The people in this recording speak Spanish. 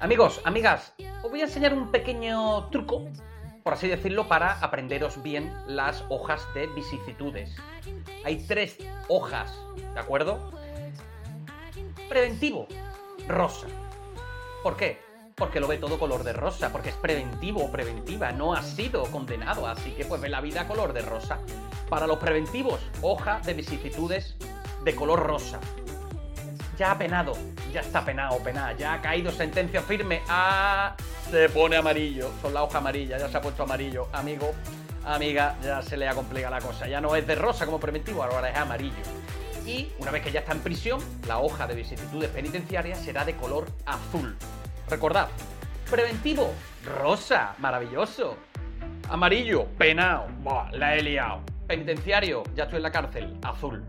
Amigos, amigas, os voy a enseñar un pequeño truco, por así decirlo, para aprenderos bien las hojas de vicisitudes. Hay tres hojas, ¿de acuerdo? Preventivo, rosa. ¿Por qué? Porque lo ve todo color de rosa, porque es preventivo o preventiva, no ha sido condenado, así que pues ve la vida color de rosa. Para los preventivos, hoja de vicisitudes de color rosa. Ya ha penado, ya está penado, penada, ya ha caído sentencia firme. Ah, se pone amarillo, son la hoja amarilla, ya se ha puesto amarillo. Amigo, amiga, ya se le ha complicado la cosa. Ya no es de rosa como preventivo, ahora es amarillo. Y una vez que ya está en prisión, la hoja de vicisitudes penitenciarias será de color azul. Recordad, preventivo, rosa, maravilloso. Amarillo, penao, la he liado. Penitenciario, ya estoy en la cárcel, azul.